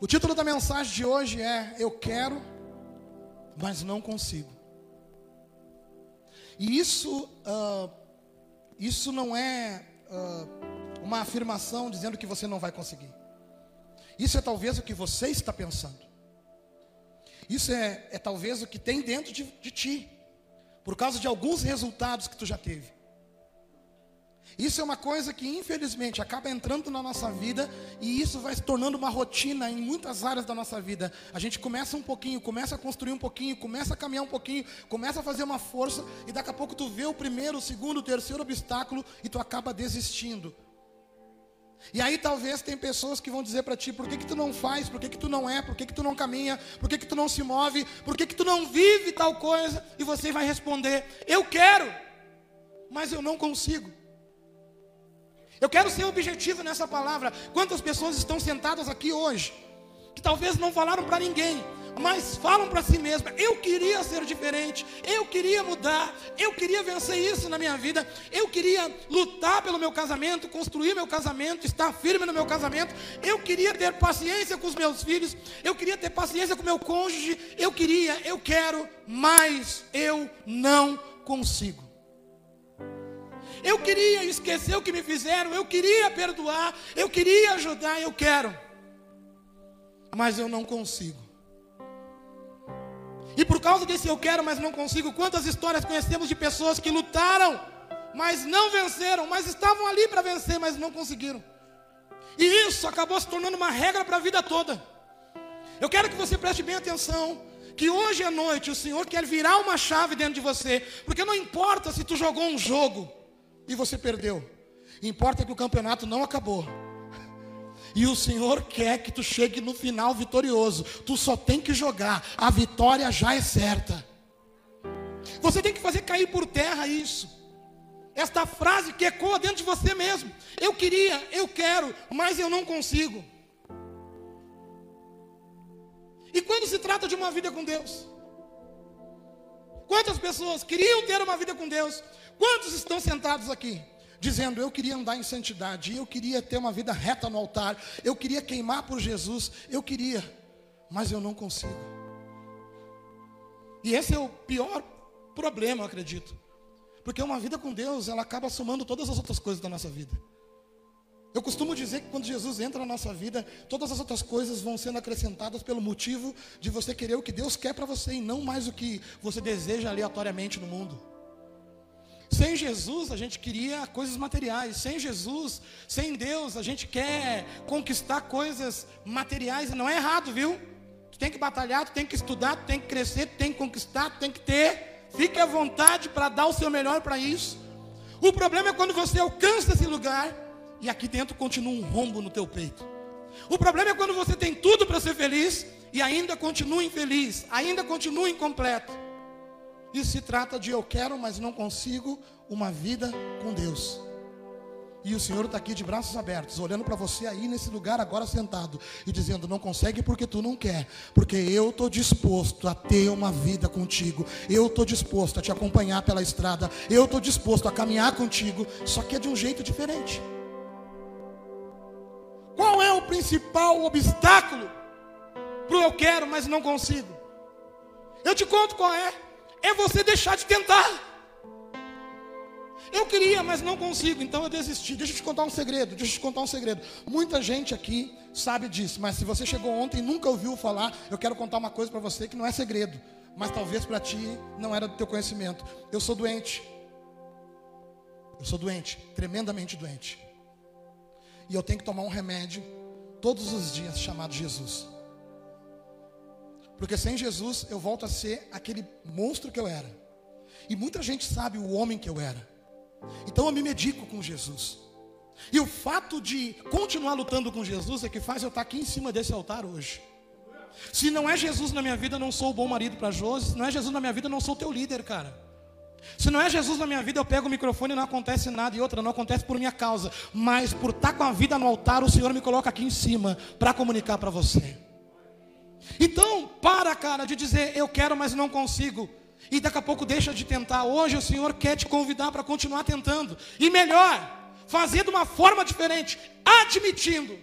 O título da mensagem de hoje é Eu quero, mas não consigo. E isso, uh, isso não é uh, uma afirmação dizendo que você não vai conseguir. Isso é talvez o que você está pensando. Isso é, é talvez o que tem dentro de, de ti, por causa de alguns resultados que tu já teve. Isso é uma coisa que, infelizmente, acaba entrando na nossa vida e isso vai se tornando uma rotina em muitas áreas da nossa vida. A gente começa um pouquinho, começa a construir um pouquinho, começa a caminhar um pouquinho, começa a fazer uma força e daqui a pouco tu vê o primeiro, o segundo, o terceiro obstáculo e tu acaba desistindo. E aí talvez tem pessoas que vão dizer para ti, por que, que tu não faz, por que, que tu não é, por que, que tu não caminha, por que, que tu não se move, por que, que tu não vive tal coisa, e você vai responder, eu quero, mas eu não consigo. Eu quero ser objetivo nessa palavra. Quantas pessoas estão sentadas aqui hoje, que talvez não falaram para ninguém, mas falam para si mesmas: eu queria ser diferente, eu queria mudar, eu queria vencer isso na minha vida, eu queria lutar pelo meu casamento, construir meu casamento, estar firme no meu casamento, eu queria ter paciência com os meus filhos, eu queria ter paciência com meu cônjuge, eu queria, eu quero, mas eu não consigo. Eu queria esquecer o que me fizeram, eu queria perdoar, eu queria ajudar, eu quero. Mas eu não consigo. E por causa desse eu quero, mas não consigo, quantas histórias conhecemos de pessoas que lutaram, mas não venceram, mas estavam ali para vencer, mas não conseguiram. E isso acabou se tornando uma regra para a vida toda. Eu quero que você preste bem atenção que hoje à noite o Senhor quer virar uma chave dentro de você, porque não importa se tu jogou um jogo, e você perdeu. Importa que o campeonato não acabou. E o Senhor quer que tu chegue no final vitorioso. Tu só tem que jogar. A vitória já é certa. Você tem que fazer cair por terra isso. Esta frase que ecoa dentro de você mesmo. Eu queria, eu quero, mas eu não consigo. E quando se trata de uma vida com Deus? Quantas pessoas queriam ter uma vida com Deus, Quantos estão sentados aqui? Dizendo, eu queria andar em santidade, eu queria ter uma vida reta no altar, eu queria queimar por Jesus, eu queria, mas eu não consigo. E esse é o pior problema, eu acredito. Porque uma vida com Deus, ela acaba somando todas as outras coisas da nossa vida. Eu costumo dizer que quando Jesus entra na nossa vida, todas as outras coisas vão sendo acrescentadas pelo motivo de você querer o que Deus quer para você e não mais o que você deseja aleatoriamente no mundo. Sem Jesus a gente queria coisas materiais. Sem Jesus, sem Deus, a gente quer conquistar coisas materiais. E não é errado, viu? Tu tem que batalhar, tu tem que estudar, tu tem que crescer, tu tem que conquistar, tu tem que ter. Fique à vontade para dar o seu melhor para isso. O problema é quando você alcança esse lugar e aqui dentro continua um rombo no teu peito. O problema é quando você tem tudo para ser feliz e ainda continua infeliz, ainda continua incompleto. Isso se trata de eu quero, mas não consigo uma vida com Deus. E o Senhor está aqui de braços abertos, olhando para você aí nesse lugar agora sentado e dizendo: Não consegue porque tu não quer, porque eu estou disposto a ter uma vida contigo, eu estou disposto a te acompanhar pela estrada, eu estou disposto a caminhar contigo, só que é de um jeito diferente. Qual é o principal obstáculo para eu quero, mas não consigo? Eu te conto qual é é você deixar de tentar. Eu queria, mas não consigo, então eu desisti. Deixa eu te contar um segredo, deixa eu te contar um segredo. Muita gente aqui sabe disso, mas se você chegou ontem e nunca ouviu falar, eu quero contar uma coisa para você que não é segredo, mas talvez para ti não era do teu conhecimento. Eu sou doente. Eu sou doente, tremendamente doente. E eu tenho que tomar um remédio todos os dias chamado Jesus. Porque sem Jesus eu volto a ser aquele monstro que eu era. E muita gente sabe o homem que eu era. Então eu me medico com Jesus. E o fato de continuar lutando com Jesus é que faz eu estar aqui em cima desse altar hoje. Se não é Jesus na minha vida, eu não sou o bom marido para Josi. Se não é Jesus na minha vida, eu não sou teu líder, cara. Se não é Jesus na minha vida, eu pego o microfone e não acontece nada. E outra, não acontece por minha causa. Mas por estar com a vida no altar, o Senhor me coloca aqui em cima para comunicar para você. Então, para, cara, de dizer eu quero, mas não consigo. E daqui a pouco deixa de tentar. Hoje o Senhor quer te convidar para continuar tentando. E melhor, fazer de uma forma diferente, admitindo.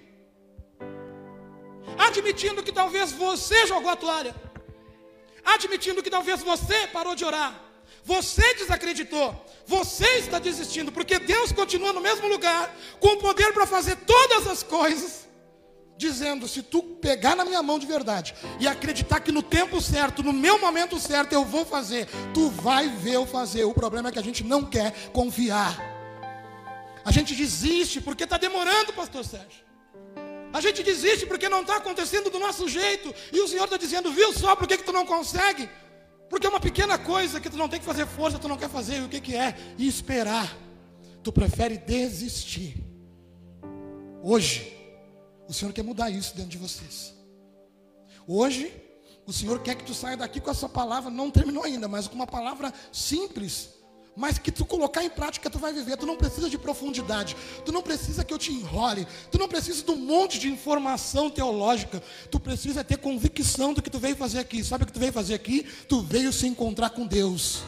admitindo que talvez você jogou a toalha, admitindo que talvez você parou de orar, você desacreditou, você está desistindo, porque Deus continua no mesmo lugar, com o poder para fazer todas as coisas, dizendo: se tu pegar na minha mão de verdade e acreditar que no tempo certo, no meu momento certo, eu vou fazer, tu vai ver eu fazer. O problema é que a gente não quer confiar, a gente desiste porque está demorando, Pastor Sérgio. A gente desiste porque não está acontecendo do nosso jeito. E o Senhor está dizendo, viu só, por que, que tu não consegue? Porque é uma pequena coisa que tu não tem que fazer força, tu não quer fazer. E o que, que é? E esperar. Tu prefere desistir. Hoje, o Senhor quer mudar isso dentro de vocês. Hoje, o Senhor quer que tu saia daqui com essa palavra, não terminou ainda, mas com uma palavra simples, mas que tu colocar em prática, tu vai viver. Tu não precisa de profundidade, tu não precisa que eu te enrole, tu não precisa de um monte de informação teológica, tu precisa ter convicção do que tu veio fazer aqui. Sabe o que tu veio fazer aqui? Tu veio se encontrar com Deus,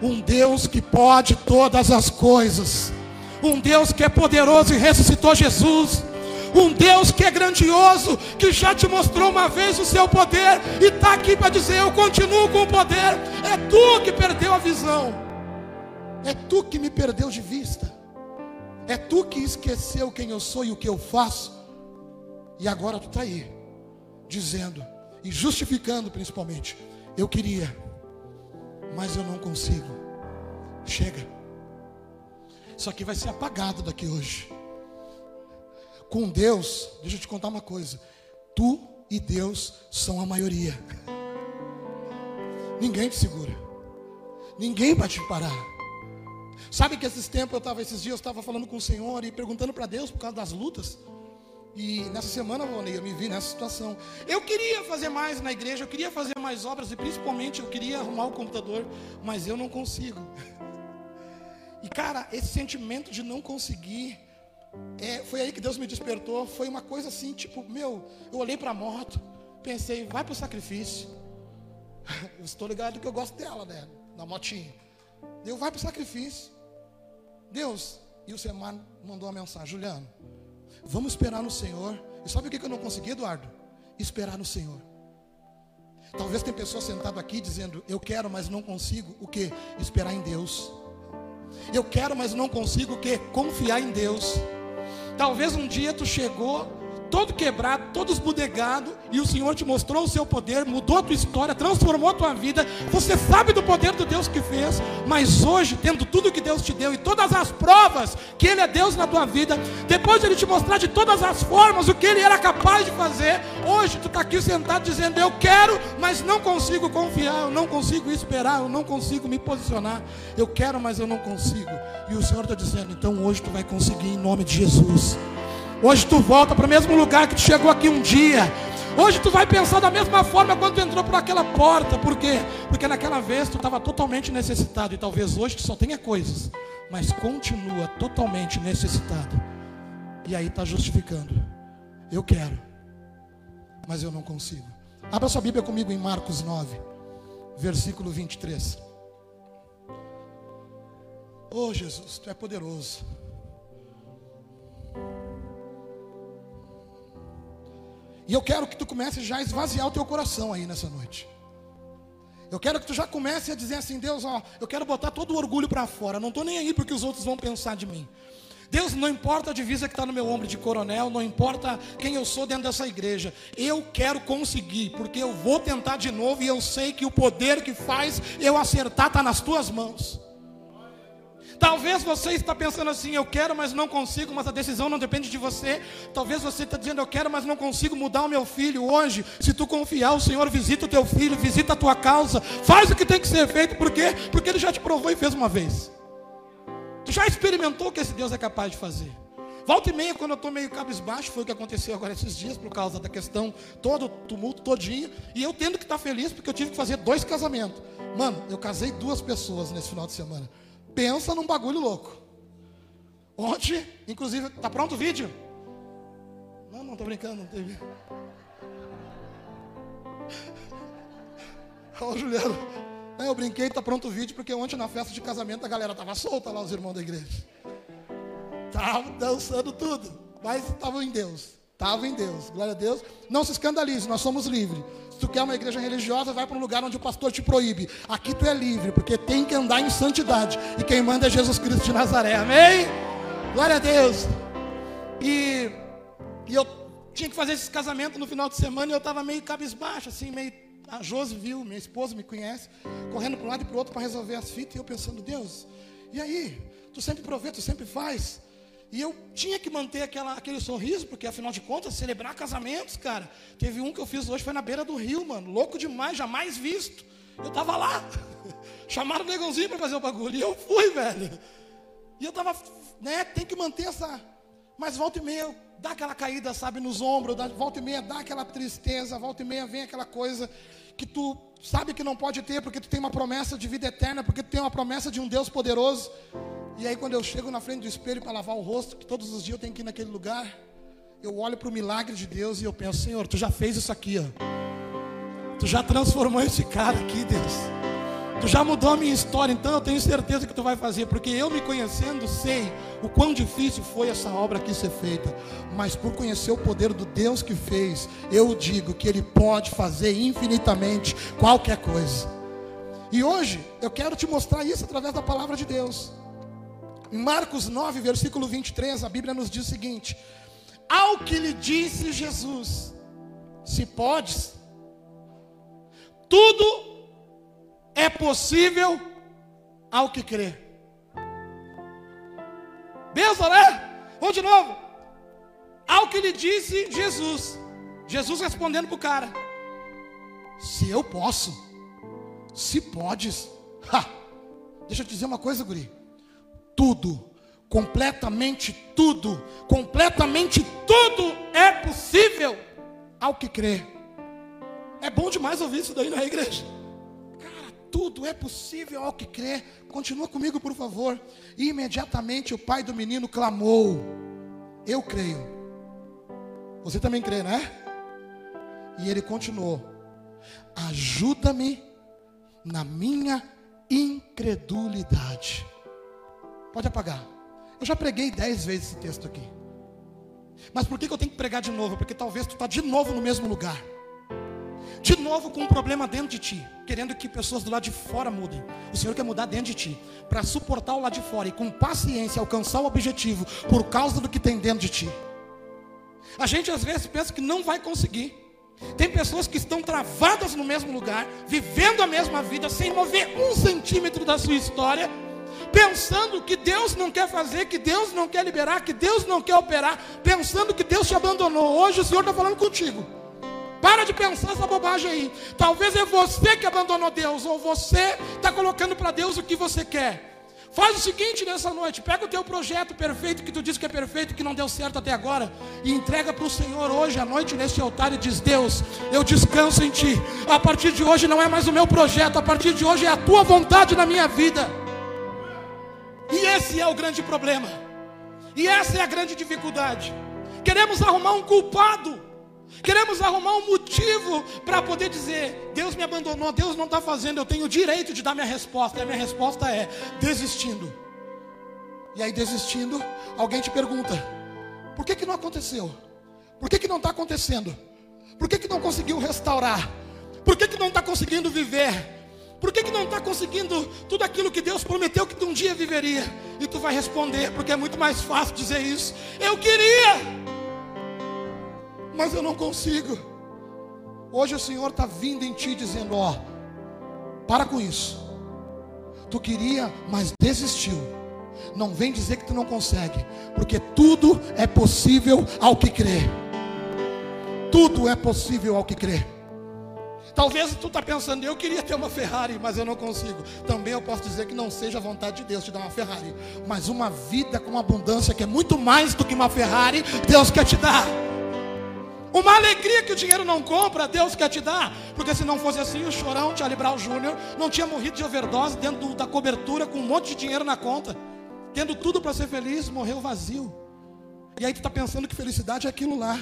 um Deus que pode todas as coisas, um Deus que é poderoso e ressuscitou Jesus. Um Deus que é grandioso, que já te mostrou uma vez o seu poder e está aqui para dizer: Eu continuo com o poder. É tu que perdeu a visão. É tu que me perdeu de vista. É tu que esqueceu quem eu sou e o que eu faço. E agora tu está aí, dizendo e justificando principalmente: eu queria, mas eu não consigo. Chega. Isso aqui vai ser apagado daqui hoje. Com Deus, deixa eu te contar uma coisa: tu e Deus são a maioria. Ninguém te segura. Ninguém vai te parar. Sabe que esses tempos eu estava, esses dias eu estava falando com o Senhor e perguntando para Deus por causa das lutas. E nessa semana, eu me vi nessa situação. Eu queria fazer mais na igreja, eu queria fazer mais obras e principalmente eu queria arrumar o computador, mas eu não consigo. E cara, esse sentimento de não conseguir, é, foi aí que Deus me despertou. Foi uma coisa assim, tipo, meu, eu olhei para a moto, pensei, vai para o sacrifício. Eu estou ligado que eu gosto dela, né? Na motinha. Deu, vai para o sacrifício. Deus, e o Semar mandou uma mensagem, Juliano, vamos esperar no Senhor. E sabe o que eu não consegui, Eduardo? Esperar no Senhor. Talvez tem pessoas sentadas aqui dizendo, eu quero, mas não consigo. O que? Esperar em Deus. Eu quero, mas não consigo o que? Confiar em Deus. Talvez um dia tu chegou todo quebrado, todo esbudegado, e o Senhor te mostrou o seu poder, mudou a tua história, transformou a tua vida. Você sabe do poder do Deus que fez, mas hoje, tendo tudo que Deus te deu e todas as provas que Ele é Deus na tua vida, depois de Ele te mostrar de todas as formas o que Ele era capaz de fazer, hoje tu está aqui sentado dizendo: Eu quero, mas não consigo confiar, eu não consigo esperar, eu não consigo me posicionar. Eu quero, mas eu não consigo. E o Senhor está dizendo: Então hoje tu vai conseguir em nome de Jesus. Hoje tu volta para o mesmo lugar que tu chegou aqui um dia. Hoje tu vai pensar da mesma forma quando tu entrou por aquela porta. Por quê? Porque naquela vez tu estava totalmente necessitado. E talvez hoje tu só tenha coisas. Mas continua totalmente necessitado. E aí está justificando. Eu quero. Mas eu não consigo. Abra sua Bíblia comigo em Marcos 9. Versículo 23. Oh Jesus, tu é poderoso. E eu quero que tu comece já a esvaziar o teu coração aí nessa noite. Eu quero que tu já comece a dizer assim, Deus, ó, eu quero botar todo o orgulho para fora. Não estou nem aí porque os outros vão pensar de mim. Deus, não importa a divisa que está no meu ombro de coronel, não importa quem eu sou dentro dessa igreja, eu quero conseguir, porque eu vou tentar de novo e eu sei que o poder que faz eu acertar está nas tuas mãos. Talvez você está pensando assim, eu quero, mas não consigo, mas a decisão não depende de você. Talvez você está dizendo, eu quero, mas não consigo mudar o meu filho hoje. Se tu confiar, o Senhor visita o teu filho, visita a tua causa, faz o que tem que ser feito, por quê? Porque Ele já te provou e fez uma vez. Tu já experimentou o que esse Deus é capaz de fazer. Volta e meia, quando eu estou meio cabisbaixo, foi o que aconteceu agora esses dias, por causa da questão, todo o tumulto todinho, e eu tendo que estar feliz, porque eu tive que fazer dois casamentos. Mano, eu casei duas pessoas nesse final de semana. Pensa num bagulho louco. Ontem, inclusive, tá pronto o vídeo? Não, não tô brincando, não teve. Ô Juliano, é, eu brinquei, tá pronto o vídeo, porque ontem na festa de casamento a galera tava solta lá, os irmãos da igreja. Tava dançando tudo, mas estavam em Deus. Estava em Deus, glória a Deus. Não se escandalize, nós somos livres. Se tu quer uma igreja religiosa, vai para um lugar onde o pastor te proíbe. Aqui tu é livre, porque tem que andar em santidade. E quem manda é Jesus Cristo de Nazaré, amém? Glória a Deus. E, e eu tinha que fazer esse casamento no final de semana e eu estava meio cabisbaixo, assim, meio. A Josi viu, minha esposa me conhece, correndo para um lado e para o outro para resolver as fitas, e eu pensando, Deus, e aí? Tu sempre provê, tu sempre faz. E eu tinha que manter aquela, aquele sorriso, porque afinal de contas, celebrar casamentos, cara. Teve um que eu fiz hoje, foi na beira do rio, mano. Louco demais, jamais visto. Eu tava lá. Chamaram o negãozinho para fazer o bagulho. E eu fui, velho. E eu tava, né, tem que manter essa. Mas volta e meia, dá aquela caída, sabe, nos ombros. Volta e meia, dá aquela tristeza. Volta e meia, vem aquela coisa que tu sabe que não pode ter, porque tu tem uma promessa de vida eterna, porque tu tem uma promessa de um Deus poderoso. E aí quando eu chego na frente do espelho para lavar o rosto, que todos os dias eu tenho que ir naquele lugar, eu olho para o milagre de Deus e eu penso, Senhor, tu já fez isso aqui, ó. Tu já transformou esse cara aqui, Deus. Tu já mudou a minha história, então eu tenho certeza que tu vai fazer, porque eu me conhecendo sei o quão difícil foi essa obra aqui ser feita. Mas por conhecer o poder do Deus que fez, eu digo que Ele pode fazer infinitamente qualquer coisa. E hoje eu quero te mostrar isso através da palavra de Deus. Em Marcos 9, versículo 23, a Bíblia nos diz o seguinte: Ao que lhe disse Jesus, se podes, tudo é possível ao que crê. Beleza, né? Vamos de novo. Ao que lhe disse Jesus. Jesus respondendo para o cara: Se eu posso, se podes, ha, deixa eu te dizer uma coisa, Guri tudo, completamente tudo, completamente tudo é possível ao que crê. É bom demais ouvir isso daí na igreja. Cara, tudo é possível ao que crê. Continua comigo, por favor. E imediatamente o pai do menino clamou: Eu creio. Você também crê, né? E ele continuou: Ajuda-me na minha incredulidade. Pode apagar. Eu já preguei dez vezes esse texto aqui. Mas por que, eu tenho que pregar de novo? Porque talvez tu está de novo no mesmo lugar. De novo com um problema dentro de ti, querendo que pessoas do lado de fora mudem. O Senhor quer mudar dentro de ti, para suportar o lado de fora e com paciência alcançar o objetivo por causa do que tem dentro de ti. A gente às vezes pensa que não vai conseguir. Tem pessoas que estão travadas no mesmo lugar, vivendo a mesma vida, sem mover um centímetro da sua história, pensando que Deus não quer fazer, que Deus não quer liberar, que Deus não quer operar, pensando que Deus te abandonou. Hoje o Senhor está falando contigo. Para de pensar essa bobagem aí. Talvez é você que abandonou Deus, ou você está colocando para Deus o que você quer. Faz o seguinte nessa noite: pega o teu projeto perfeito que tu diz que é perfeito, que não deu certo até agora, e entrega para o Senhor hoje à noite neste altar e diz: Deus, eu descanso em Ti. A partir de hoje não é mais o meu projeto, a partir de hoje é a Tua vontade na minha vida. Esse é o grande problema. E essa é a grande dificuldade. Queremos arrumar um culpado. Queremos arrumar um motivo para poder dizer: Deus me abandonou, Deus não está fazendo, eu tenho o direito de dar minha resposta. E a minha resposta é: desistindo. E aí, desistindo, alguém te pergunta: por que, que não aconteceu? Por que, que não está acontecendo? Por que, que não conseguiu restaurar? Por que, que não está conseguindo viver? Por que, que não está conseguindo tudo aquilo que Deus prometeu que um dia viveria? E tu vai responder, porque é muito mais fácil dizer isso. Eu queria, mas eu não consigo. Hoje o Senhor está vindo em ti dizendo: Ó, para com isso. Tu queria, mas desistiu. Não vem dizer que tu não consegue, porque tudo é possível ao que crê. Tudo é possível ao que crê. Talvez tu está pensando, eu queria ter uma Ferrari, mas eu não consigo. Também eu posso dizer que não seja a vontade de Deus te dar uma Ferrari, mas uma vida com abundância que é muito mais do que uma Ferrari, Deus quer te dar. Uma alegria que o dinheiro não compra, Deus quer te dar. Porque se não fosse assim, o chorão, Charlie Brown Jr., não tinha morrido de overdose dentro da cobertura com um monte de dinheiro na conta. Tendo tudo para ser feliz, morreu vazio. E aí tu está pensando que felicidade é aquilo lá.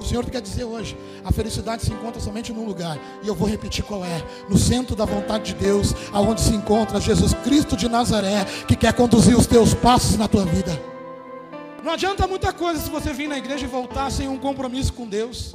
O Senhor quer dizer hoje: a felicidade se encontra somente num lugar, e eu vou repetir qual é: no centro da vontade de Deus, aonde se encontra Jesus Cristo de Nazaré, que quer conduzir os teus passos na tua vida. Não adianta muita coisa se você vir na igreja e voltar sem um compromisso com Deus.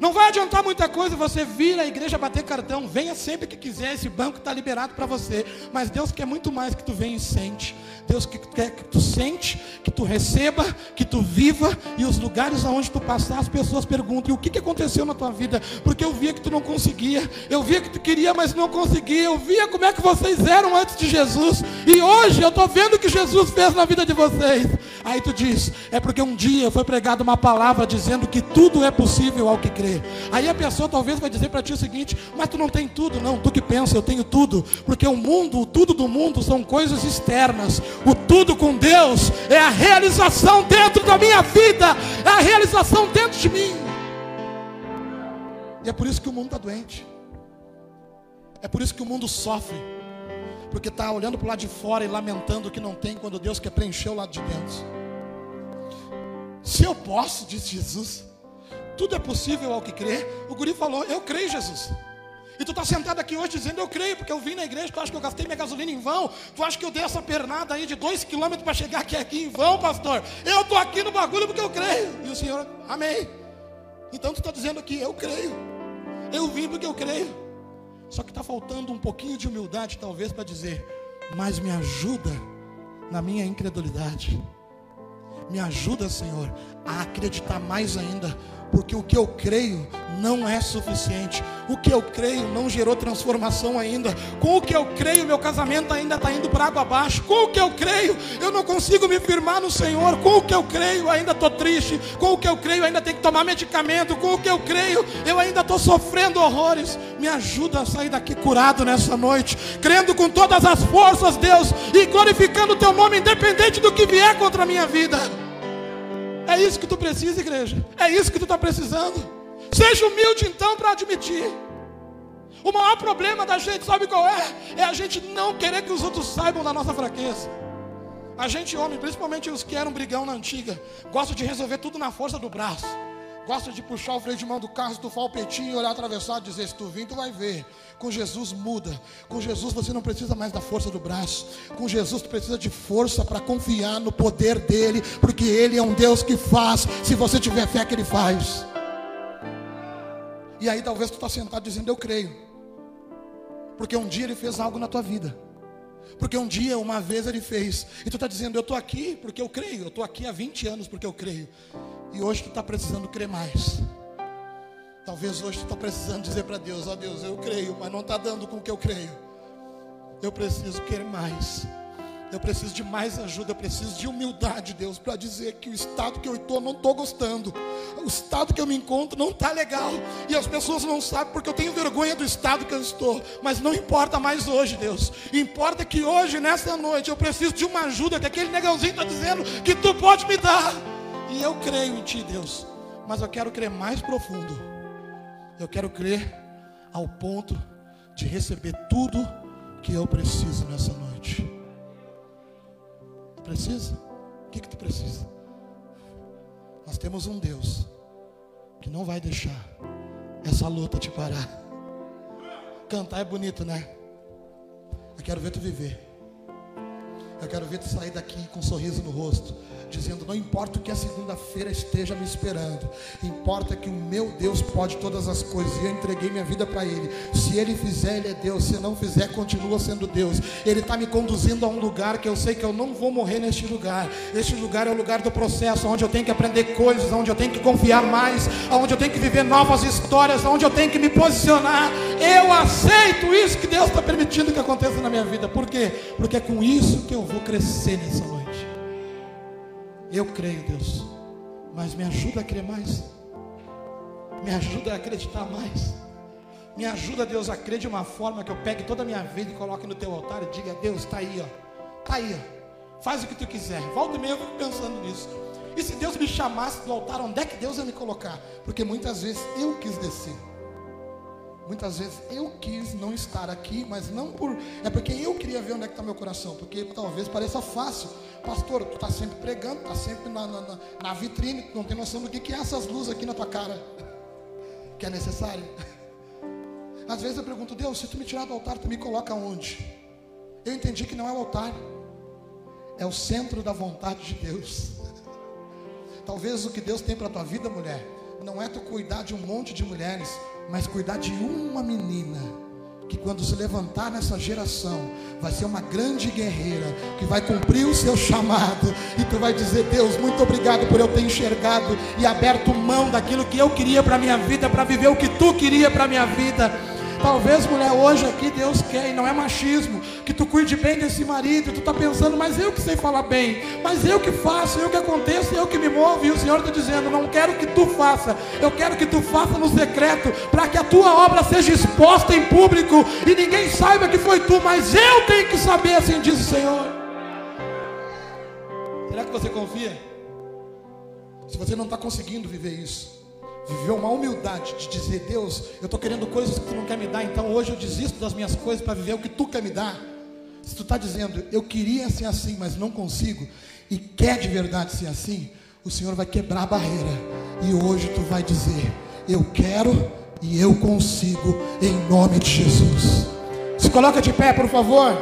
Não vai adiantar muita coisa você vir à igreja bater cartão. Venha sempre que quiser, esse banco está liberado para você. Mas Deus quer muito mais que tu venha e sente. Deus quer que tu sente, que tu receba, que tu viva. E os lugares aonde tu passar, as pessoas perguntam: o que, que aconteceu na tua vida? Porque eu via que tu não conseguia. Eu via que tu queria, mas não conseguia. Eu via como é que vocês eram antes de Jesus. E hoje eu estou vendo o que Jesus fez na vida de vocês. Aí tu diz: é porque um dia foi pregada uma palavra dizendo que tudo é possível ao que crer. Aí a pessoa talvez vai dizer para ti o seguinte: mas tu não tem tudo, não. Tu que pensa, eu tenho tudo. Porque o mundo, o tudo do mundo são coisas externas. O tudo com Deus é a realização dentro da minha vida, é a realização dentro de mim. E é por isso que o mundo está doente. É por isso que o mundo sofre. Porque está olhando para o lado de fora e lamentando o que não tem, quando Deus quer preencher o lado de dentro. Se eu posso, diz Jesus, tudo é possível ao que crê. O guri falou, eu creio, Jesus. E tu está sentado aqui hoje dizendo, eu creio, porque eu vim na igreja, tu acha que eu gastei minha gasolina em vão? Tu acha que eu dei essa pernada aí de dois quilômetros para chegar aqui, aqui em vão, pastor? Eu estou aqui no bagulho porque eu creio. E o Senhor, amém. Então tu está dizendo aqui, eu creio. Eu vim porque eu creio. Só que está faltando um pouquinho de humildade, talvez, para dizer, mas me ajuda na minha incredulidade. Me ajuda, Senhor, a acreditar mais ainda, porque o que eu creio não é suficiente. O que eu creio não gerou transformação ainda. Com o que eu creio, meu casamento ainda está indo para água abaixo. Com o que eu creio, eu não consigo me firmar no Senhor. Com o que eu creio, ainda estou triste. Com o que eu creio, ainda tenho que tomar medicamento. Com o que eu creio, eu ainda estou sofrendo horrores. Me ajuda a sair daqui curado nessa noite, crendo com todas as forças, Deus, e glorificando o Teu nome, independente do que vier contra a minha vida. É isso que tu precisa, igreja. É isso que tu está precisando. Seja humilde então para admitir. O maior problema da gente, sabe qual é? É a gente não querer que os outros saibam da nossa fraqueza. A gente, homem, principalmente os que eram brigão na antiga, gosta de resolver tudo na força do braço. Gosta de puxar o freio de mão do carro, estufar o peitinho, olhar atravessado e dizer: se tu vir, tu vai ver. Com Jesus muda. Com Jesus você não precisa mais da força do braço. Com Jesus tu precisa de força para confiar no poder dele, porque ele é um Deus que faz. Se você tiver fé que ele faz. E aí talvez tu está sentado dizendo: eu creio. Porque um dia ele fez algo na tua vida. Porque um dia, uma vez ele fez. E tu está dizendo, eu estou aqui porque eu creio. Eu estou aqui há 20 anos porque eu creio. E hoje tu está precisando crer mais. Talvez hoje tu está precisando dizer para Deus, ó oh, Deus, eu creio, mas não está dando com o que eu creio. Eu preciso querer mais. Eu preciso de mais ajuda, eu preciso de humildade, Deus, para dizer que o estado que eu estou não estou gostando. O estado que eu me encontro não está legal. E as pessoas não sabem porque eu tenho vergonha do estado que eu estou. Mas não importa mais hoje, Deus. Importa que hoje, nessa noite, eu preciso de uma ajuda que aquele negãozinho está dizendo que tu pode me dar. E eu creio em Ti, Deus. Mas eu quero crer mais profundo. Eu quero crer ao ponto de receber tudo que eu preciso nessa noite. Tu precisa? O que, que tu precisa? Nós temos um Deus que não vai deixar essa luta te parar. Cantar é bonito, né? Eu quero ver tu viver. Eu quero ver tu sair daqui com um sorriso no rosto dizendo: Não importa o que a segunda-feira esteja me esperando, importa que o meu Deus pode todas as coisas, e eu entreguei minha vida para Ele. Se Ele fizer, Ele é Deus, se não fizer, continua sendo Deus. Ele está me conduzindo a um lugar que eu sei que eu não vou morrer neste lugar. Este lugar é o lugar do processo, onde eu tenho que aprender coisas, onde eu tenho que confiar mais, onde eu tenho que viver novas histórias, onde eu tenho que me posicionar. Eu aceito isso que Deus está permitindo que aconteça na minha vida. Por quê? Porque é com isso que eu vou crescer nessa noite. Eu creio, Deus, mas me ajuda a crer mais, me ajuda a acreditar mais, me ajuda, Deus, a crer de uma forma que eu pegue toda a minha vida e coloque no teu altar e diga: Deus, está aí, ó, está aí, ó. faz o que tu quiser. Volta meia eu pensando nisso. E se Deus me chamasse do altar, onde é que Deus ia me colocar? Porque muitas vezes eu quis descer. Muitas vezes eu quis não estar aqui, mas não por. É porque eu queria ver onde é que está meu coração. Porque talvez pareça fácil. Pastor, tu está sempre pregando, está sempre na, na, na, vitrine, tu não tem noção do que, que é essas luzes aqui na tua cara. Que é necessário. Às vezes eu pergunto, Deus, se tu me tirar do altar, tu me coloca onde? Eu entendi que não é o altar, é o centro da vontade de Deus. Talvez o que Deus tem para a tua vida, mulher, não é tu cuidar de um monte de mulheres, mas cuidar de uma menina que quando se levantar nessa geração, vai ser uma grande guerreira, que vai cumprir o seu chamado, e tu vai dizer: Deus, muito obrigado por eu ter enxergado e aberto mão daquilo que eu queria para a minha vida, para viver o que tu queria para a minha vida. Talvez, mulher, hoje aqui Deus quer, e não é machismo, que tu cuide bem desse marido, e tu está pensando, mas eu que sei falar bem, mas eu que faço, eu que aconteço, eu que me movo, e o Senhor está dizendo, não quero que tu faça, eu quero que tu faça no secreto, para que a tua obra seja exposta em público, e ninguém saiba que foi tu, mas eu tenho que saber, assim diz o Senhor. Será que você confia? Se você não está conseguindo viver isso, Viveu uma humildade de dizer: Deus, eu estou querendo coisas que tu não quer me dar, então hoje eu desisto das minhas coisas para viver o que tu quer me dar. Se tu está dizendo, eu queria ser assim, mas não consigo, e quer de verdade ser assim, o Senhor vai quebrar a barreira, e hoje tu vai dizer: Eu quero e eu consigo, em nome de Jesus. Se coloca de pé, por favor.